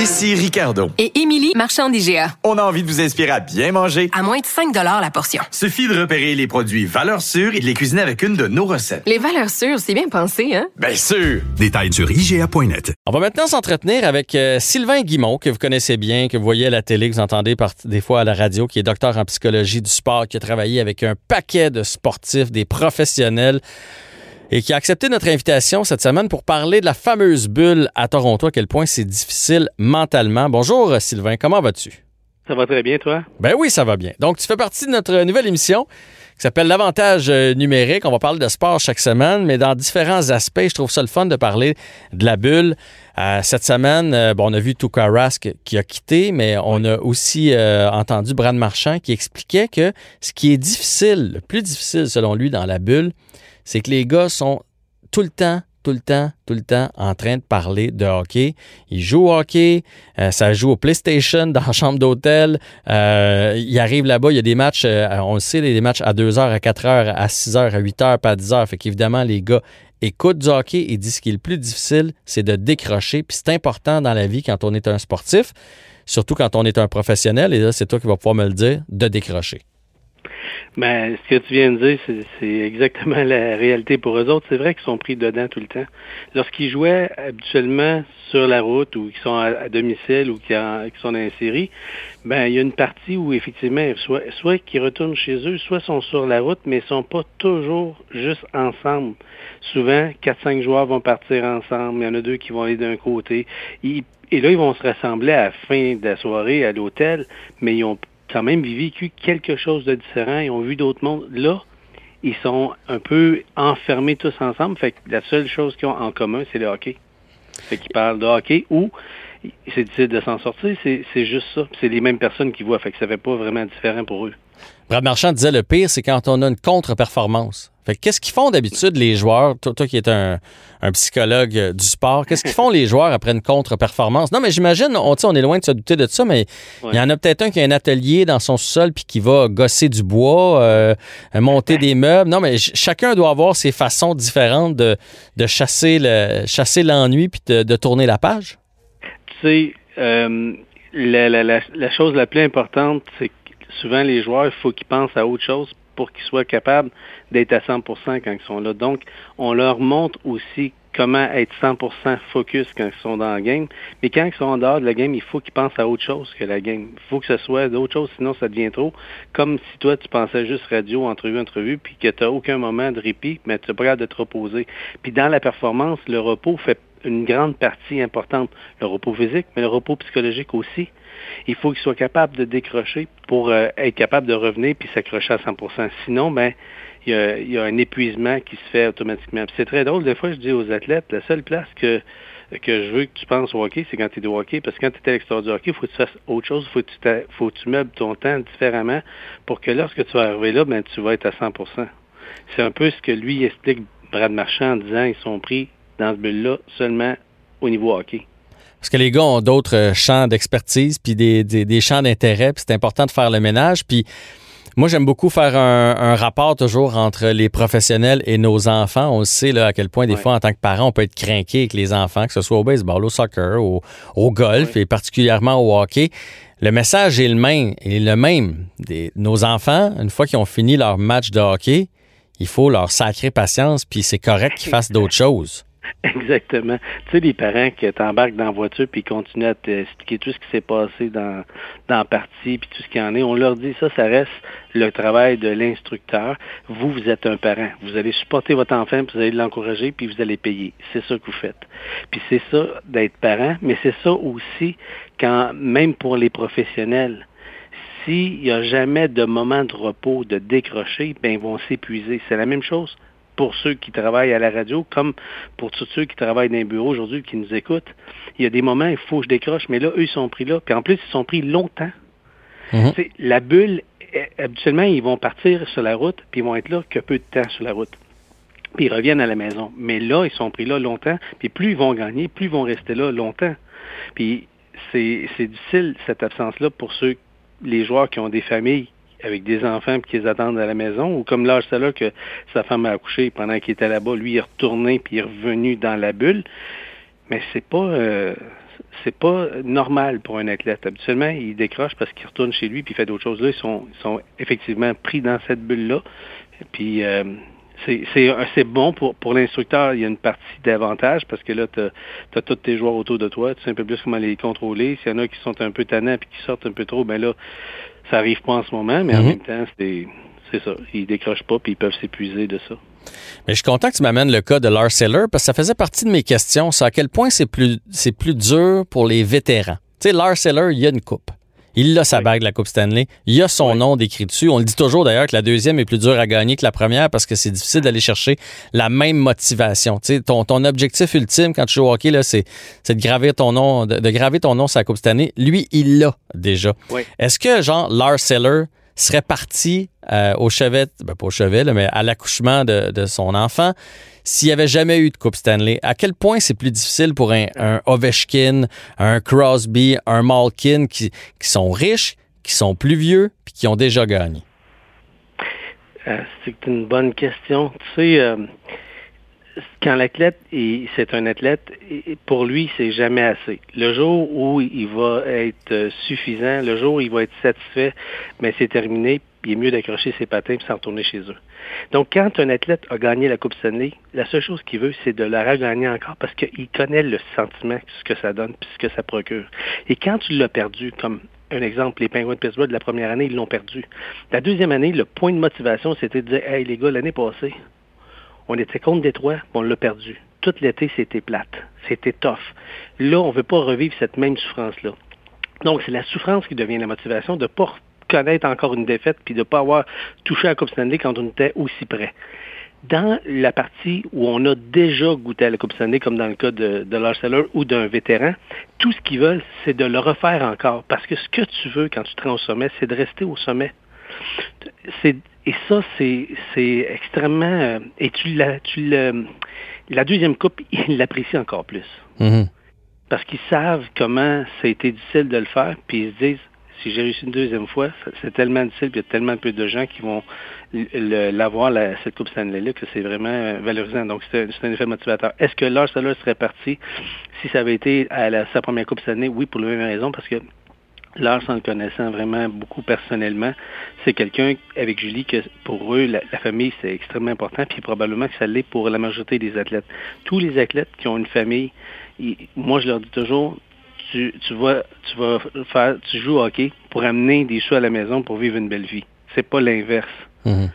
Ici Ricardo. Et Émilie, marchand d'IGA. On a envie de vous inspirer à bien manger. À moins de 5 la portion. Suffit de repérer les produits valeurs sûres et de les cuisiner avec une de nos recettes. Les valeurs sûres, c'est bien pensé, hein? Bien sûr! Détails sur IGA.net. On va maintenant s'entretenir avec euh, Sylvain Guimont, que vous connaissez bien, que vous voyez à la télé, que vous entendez par, des fois à la radio, qui est docteur en psychologie du sport, qui a travaillé avec un paquet de sportifs, des professionnels et qui a accepté notre invitation cette semaine pour parler de la fameuse bulle à Toronto, à quel point c'est difficile mentalement. Bonjour Sylvain, comment vas-tu? Ça va très bien, toi? Ben oui, ça va bien. Donc, tu fais partie de notre nouvelle émission qui s'appelle L'avantage euh, numérique. On va parler de sport chaque semaine, mais dans différents aspects. Je trouve ça le fun de parler de la bulle. Euh, cette semaine, euh, bon, on a vu Tuka Rask qui a quitté, mais on a aussi entendu Brad Marchand qui expliquait que ce qui est difficile, le plus difficile selon lui dans la bulle, c'est que les gars sont tout le temps, tout le temps, tout le temps en train de parler de hockey. Ils jouent au hockey, euh, ça joue au PlayStation dans la chambre d'hôtel. Euh, ils arrivent là-bas, il y a des matchs, euh, on le sait, des matchs à 2 h, à 4 h, à 6 h, à 8 h, pas à 10 h. Fait qu'évidemment, les gars écoutent du hockey et disent ce qui est le plus difficile, c'est de décrocher. Puis c'est important dans la vie quand on est un sportif, surtout quand on est un professionnel, et là, c'est toi qui vas pouvoir me le dire, de décrocher. Ben, ce que tu viens de dire, c'est exactement la réalité pour eux autres. C'est vrai qu'ils sont pris dedans tout le temps. Lorsqu'ils jouaient habituellement sur la route ou qu'ils sont à, domicile ou qu'ils sont dans série, ben, il y a une partie où effectivement, soit, soit qu'ils retournent chez eux, soit sont sur la route, mais ils sont pas toujours juste ensemble. Souvent, quatre, cinq joueurs vont partir ensemble. Il y en a deux qui vont aller d'un côté. et là, ils vont se rassembler à la fin de la soirée à l'hôtel, mais ils ont quand même vécu quelque chose de différent. Ils ont vu d'autres mondes. Là, ils sont un peu enfermés tous ensemble. Fait que la seule chose qu'ils ont en commun, c'est le hockey. Fait qu'ils parlent de hockey ou c'est difficile de s'en sortir, c'est juste ça. C'est les mêmes personnes qui voient. Fait que ça fait pas vraiment différent pour eux. Brad Marchand disait le pire, c'est quand on a une contre-performance. Qu'est-ce qu'ils font d'habitude les joueurs, toi, qui es un, psychologue euh, du sport, qu'est-ce qu'ils font les joueurs après une contre-performance? Non, mais j'imagine, on, on est loin de se douter de ça, mais il y en a peut-être un qui a un atelier dans son sol puis qui va gosser du bois, euh, monter des meubles. Non, mais chacun doit avoir ses façons différentes de, chasser le chasser l'ennui puis de, tourner la page. Tu sais, euh, la, la chose la plus importante, c'est que souvent les joueurs, il faut qu'ils pensent à autre chose pour qu'ils soient capables d'être à 100% quand ils sont là. Donc, on leur montre aussi comment être 100% focus quand ils sont dans la game. Mais quand ils sont en dehors de la game, il faut qu'ils pensent à autre chose que la game. Il faut que ce soit d'autre chose, sinon ça devient trop. Comme si toi, tu pensais juste radio, entrevue, entrevue, puis que tu n'as aucun moment de répit, mais tu es prêt de te reposer. Puis dans la performance, le repos fait une grande partie importante. Le repos physique, mais le repos psychologique aussi. Il faut qu'ils soient capables de décrocher pour euh, être capable de revenir puis s'accrocher à 100% Sinon, ben, il y, a, un épuisement qui se fait automatiquement. c'est très drôle, des fois, je dis aux athlètes, la seule place que que je veux que tu penses au hockey, c'est quand tu es au hockey, parce que quand tu es à l'extérieur du hockey, il faut que tu fasses autre chose, il faut, que tu faut que tu meubles ton temps différemment pour que lorsque tu vas arriver là, ben, tu vas être à 100% C'est un peu ce que lui explique Brad Marchand en disant ils sont pris dans ce bulle-là seulement au niveau hockey. Parce que les gars ont d'autres euh, champs d'expertise, puis des, des, champs d'intérêt, puis c'est important de faire le ménage. Puis moi, j'aime beaucoup faire un, rapport toujours entre les professionnels et nos enfants. On sait là, à quel point, des fois, en tant que parent, on peut être craqué avec les enfants, que ce soit au baseball, au soccer, au, au golf et particulièrement au hockey. Le message est le même. est le même. Des, nos enfants, une fois qu'ils ont fini leur match de hockey, il faut leur sacrer patience, puis c'est correct qu'ils fassent d'autres choses. Exactement. Tu sais, les parents qui t'embarquent dans la voiture puis continuent à t'expliquer tout ce qui s'est passé dans, dans la partie puis tout ce qu'il y en est, on leur dit ça, ça reste le travail de l'instructeur. Vous, vous êtes un parent. Vous allez supporter votre enfant, vous allez l'encourager, puis vous allez payer. C'est ça que vous faites. Puis c'est ça d'être parent, mais c'est ça aussi quand, même pour les professionnels, s'il n'y a jamais de moment de repos, de décrocher, ben ils vont s'épuiser. C'est la même chose pour ceux qui travaillent à la radio, comme pour tous ceux qui travaillent dans les bureaux aujourd'hui, qui nous écoutent. Il y a des moments, il faut que je décroche, mais là, eux, ils sont pris là. Puis en plus, ils sont pris longtemps. Mhm. La bulle, eh, habituellement, ils vont partir sur la route, puis ils vont être là que peu de temps sur la route. Puis ils reviennent à la maison. Mais là, ils sont pris là longtemps. Puis plus ils vont gagner, plus ils vont rester là longtemps. Puis c'est difficile, cette absence-là, pour ceux, les joueurs qui ont des familles avec des enfants puis qu'ils attendent à la maison, ou comme l'âge là que sa femme a accouché pendant qu'il était là-bas, lui il est retourné puis il est revenu dans la bulle. Mais c'est pas euh, c'est pas normal pour un athlète. Habituellement, il décroche parce qu'il retourne chez lui puis il fait d'autres choses. Là, ils sont, ils sont effectivement pris dans cette bulle-là. Puis euh, c'est bon pour, pour l'instructeur. Il y a une partie d'avantage parce que là, tu as, tous tes joueurs autour de toi. Tu sais un peu plus comment les contrôler. S'il y en a qui sont un peu tannants puis qui sortent un peu trop, ben là, ça arrive pas en ce moment, mais en mhm. même temps, c'est c'est ça. Ils décrochent pas puis ils peuvent s'épuiser de ça. Mais je suis content que tu m'amènes le cas de Lars Seller parce que ça faisait partie de mes questions. C'est à quel point c'est plus, c'est plus dur pour les vétérans. Tu sais, Lars Seller, il y a une coupe. Il a sa bague, la Coupe Stanley. Il a son nom décrit dessus. On le dit toujours d'ailleurs que la deuxième est plus dure à gagner que la première parce que c'est difficile d'aller chercher la même motivation. Ton, ton objectif ultime quand tu joues au hockey, là, c'est, de graver ton nom, de, graver ton nom sur la Coupe Stanley. Lui, il l'a déjà. Est-ce que, genre, Lars Seller serait parti euh, au chevet, ben pas au chevet, mais à l'accouchement de, son enfant, s'il n'y avait jamais eu de Coupe Stanley, à quel point c'est plus difficile pour un, Ovechkin, un Crosby, un Malkin qui, sont riches, qui sont plus vieux, puis qui ont déjà gagné? Euh, c'est une bonne question. Tu sais, euh, quand l'athlète, c'est un athlète, pour lui, c'est jamais assez. Le jour où il va être suffisant, le jour où il va être satisfait, mais c'est terminé, il est mieux d'accrocher ses patins et s'en retourner chez eux. Donc, quand un athlète a gagné la Coupe Stanley, la seule chose qu'il veut, c'est de la regagner encore parce qu'il connaît le sentiment, ce que ça donne, puis ce que ça procure. Et quand tu l'as perdu, comme un exemple, les Penguins de Pittsburgh de la première année, ils l'ont perdu. La deuxième année, le point de motivation, c'était de dire, hey les gars, l'année passée, on était contre Détroit, on l'a perdu. Tout l'été, c'était plate. C'était tough. Là, on ne veut pas revivre cette même souffrance-là. Donc, c'est la souffrance qui devient la motivation de ne pas connaître encore une défaite puis de ne pas avoir touché à la Coupe Stanley quand on était aussi près. Dans la partie où on a déjà goûté à la Coupe Stanley, comme dans le cas de, de Lars ou d'un vétéran, tout ce qu'ils veulent, c'est de le refaire encore. Parce que ce que tu veux quand tu te rends au sommet, c'est de rester au sommet. C'est et ça, c'est extrêmement. Euh, et tu la, tu le, la deuxième coupe, ils l'apprécient encore plus. Mm-hmm. Parce qu'ils savent comment ça a été difficile de le faire, puis ils se disent si j'ai réussi une deuxième fois, c'est tellement difficile, puis il y a tellement peu de gens qui vont l'avoir, cette Coupe Stanley-là, que c'est vraiment valorisant. Donc, c'est un effet motivateur. Est-ce que Lars Seller serait parti si ça avait été à sa première Coupe Stanley? Oui, pour la même raison, parce que Lars, en le connaissant vraiment beaucoup personnellement, c'est quelqu'un avec Julie que pour eux, la, famille, c'est extrêmement important, puis probablement que ça l'est pour la majorité des athlètes. Tous les athlètes qui ont une famille, moi je leur dis toujours, tu, tu vas tu vas faire tu joues au hockey pour amener des choux à la maison pour vivre une belle vie. C'est pas l'inverse. Mm-hmm.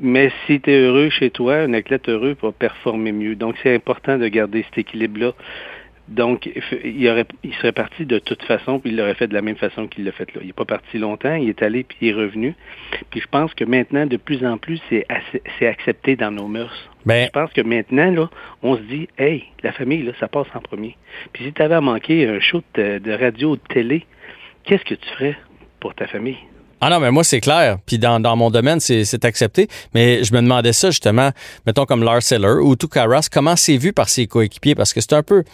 Mais si tu es heureux chez toi, un athlète heureux va performer mieux. Donc c'est important de garder cet équilibre-là. Donc, il, aurait, il serait parti de toute façon, puis il l'aurait fait de la même façon qu'il l'a fait là. Il n'est pas parti longtemps, il est allé, puis il est revenu. Puis je pense que maintenant, de plus en plus, c'est, c'est accepté dans nos mœurs. Ben, je pense que maintenant, là, on se dit, hey, la famille, là, ça passe en premier. Puis si tu avais à manquer un show de, de radio ou de télé, qu'est-ce que tu ferais pour ta famille? Ah non, mais moi, c'est clair. Puis dans, dans mon domaine, c'est accepté. Mais je me demandais ça, justement, mettons comme Lars Seller ou Tukaras, comment c'est vu par ses coéquipiers? Parce que c'est un peu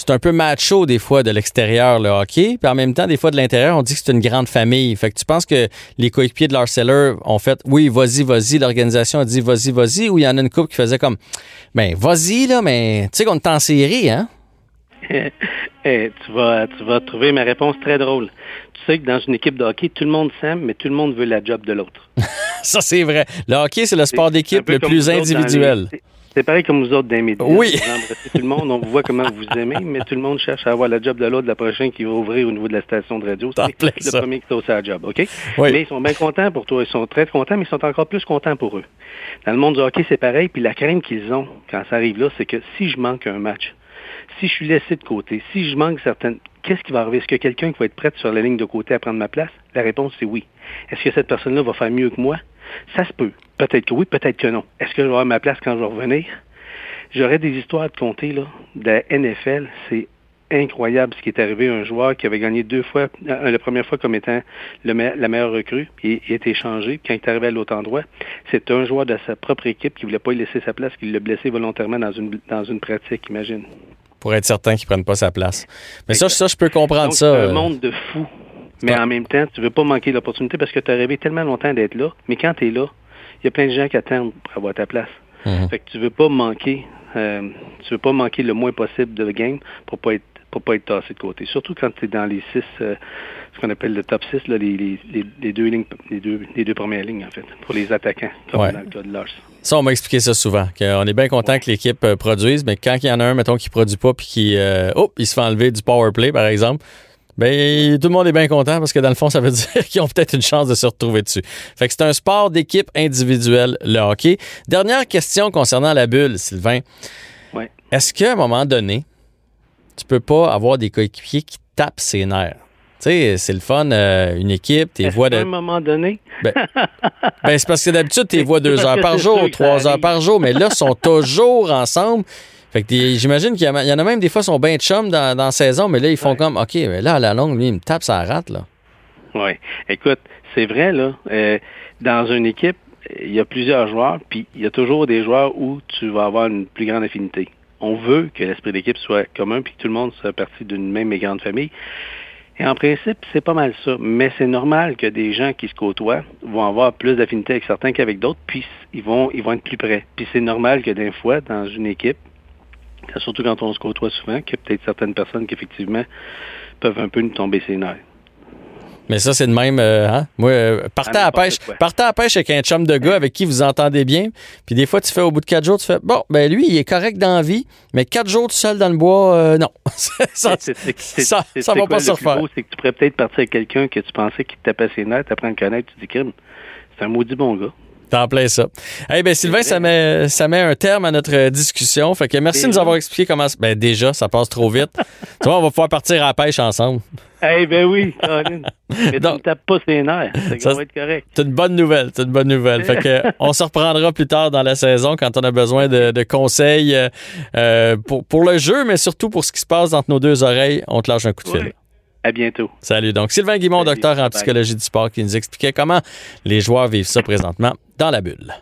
c'est un peu macho des fois de l'extérieur, le hockey. Puis en même temps, des fois de l'intérieur, on dit que c'est une grande famille. Fait que tu penses que les coéquipiers de Seller ont fait oui, vas-y, vas-y. L'organisation a dit vas-y, vas-y. Ou il y en a une couple qui faisait comme ben, vas-y, là, mais tu sais qu'on est en série, hein? Eh, tu, vas, tu vas trouver ma réponse très drôle. Tu sais que dans une équipe de hockey, tout le monde s'aime, mais tout le monde veut la job de l'autre. Ça, c'est vrai. Le hockey, c'est le sport d'équipe le plus individuel. C'est pareil comme vous autres dans les médias. Oui. tout le monde, on voit comment vous aimez, mais tout le monde cherche à avoir le job de l'autre, la prochaine qui va ouvrir au niveau de la station de radio. C'est le premier qui aussi à job, OK? Oui. Mais ils sont bien contents pour toi. Ils sont très contents, mais ils sont encore plus contents pour eux. Dans le monde du hockey, c'est pareil. Puis la crainte qu'ils ont quand ça arrive là, c'est que si je manque un match, si je suis laissé de côté, si je manque certaines... Qu'est-ce qui va arriver? Est-ce que quelqu'un qui va être prêt sur la ligne de côté à prendre ma place? La réponse, c'est oui. Est-ce que cette personne-là va faire mieux que moi? Ça se peut. Peut-être que oui, peut-être que non. Est-ce que je vais avoir ma place quand je vais revenir? J'aurais des histoires à te conter là, de la NFL. C'est incroyable ce qui est arrivé à un joueur qui avait gagné deux fois, euh, la première fois comme étant le la meilleure recrue, il a été échangé. Quand il est arrivé à l'autre endroit, c'est un joueur de sa propre équipe qui voulait pas lui laisser sa place, qui l'a blessé volontairement dans une, dans une pratique, imagine. Pour être certain qu'il ne prenne pas sa place. Mais ça, ça, je peux comprendre ça. C'est un euh. monde de fou. Mais en même temps, tu veux pas manquer l'opportunité parce que tu as rêvé tellement longtemps d'être là. Mais quand tu es là, il y a plein de gens qui attendent pour avoir ta place. Mhm. Fait que tu veux pas manquer, euh, tu veux pas manquer le moins possible de game pour pas être pour pas être tassé de côté. Surtout quand tu es dans les six, euh, ce qu'on appelle le top 6, là, les, les, les, deux lignes, les deux, les deux premières lignes, en fait, pour les attaquants, comme Ouais. dans le cas de Lars. Ça, on m'a expliqué ça souvent. qu'on est bien content que l'équipe euh, produise, mais quand il y en a un, mettons, qui produit pas puis qui, euh, oh, il se fait enlever du power play, par exemple, ben, tout le monde est bien content parce que dans le fond, ça veut dire qu'ils ont peut-être une chance de se retrouver dessus. Fait que c'est un sport d'équipe individuelle, le hockey. Dernière question concernant la bulle, Sylvain. Ouais. Est-ce qu'à un moment donné, tu peux pas avoir des coéquipiers qui tapent ses nerfs? Tu sais, c'est le fun, euh, une équipe, tes voix de. un moment donné, Ben, ben, c'est parce que d'habitude, tu les vois deux heures par jour, trois heures par jour, mais là, ils sont toujours ensemble. Fait que j'imagine qu'il y, en a même des fois qui sont bien chums dans, dans la saison, mais là, ils font Ouais. comme OK, mais là, à la longue, lui, il me tape sa rate, là. Oui. Écoute, c'est vrai, là. euh, dans une équipe, il y a plusieurs joueurs, puis il y a toujours des joueurs où tu vas avoir une plus grande affinité. On veut que l'esprit d'équipe soit commun, puis que tout le monde soit partie d'une même et grande famille. Et en principe, c'est pas mal ça. Mais c'est normal que des gens qui se côtoient vont avoir plus d'affinité avec certains qu'avec d'autres, puis ils vont, ils vont être plus près. Puis c'est normal que des fois, dans une équipe, surtout quand on se côtoie souvent, qu'il y a peut-être certaines personnes qui, effectivement, peuvent un peu nous tomber ses nerfs. Mais ça, c'est de même. euh, hein? Moi, euh, partez à la pêche. Partez à la pêche avec un chum de gars avec qui vous entendez bien. Puis des fois, tu fais au bout de quatre jours, tu fais Bon, ben lui, il est correct dans la vie, mais quatre jours tout seul dans le bois, euh, non. ça, ça, c'est- ça c'est va quoi pas se le plus refaire. C'est que tu pourrais peut-être partir avec quelqu'un que tu pensais qui te tapait ses nerfs, t'apprends à le connaître, tu dis. C'est un maudit bon gars. T'en plein ça. Eh ben Sylvain, ça met, ça met un terme à notre euh, discussion. Fait que merci de nous avoir expliqué comment. Ben déjà, ça passe trop vite. tu vois, on va pouvoir partir à la pêche ensemble. Eh ben oui, Caroline. Mais tu ne tapes pas ses nerfs. Ça, Ça, va être correct. C'est une bonne nouvelle. C'est une bonne nouvelle. Fait que on se reprendra plus tard dans la saison quand on a besoin de, de conseils euh, euh, pour, pour le jeu, mais surtout pour ce qui se passe entre nos deux oreilles. On te lâche un coup de fil. À bientôt. Salut. Donc, Sylvain Guimond, Salut. docteur en psychologie du sport, qui nous expliquait comment les joueurs vivent ça présentement dans la bulle.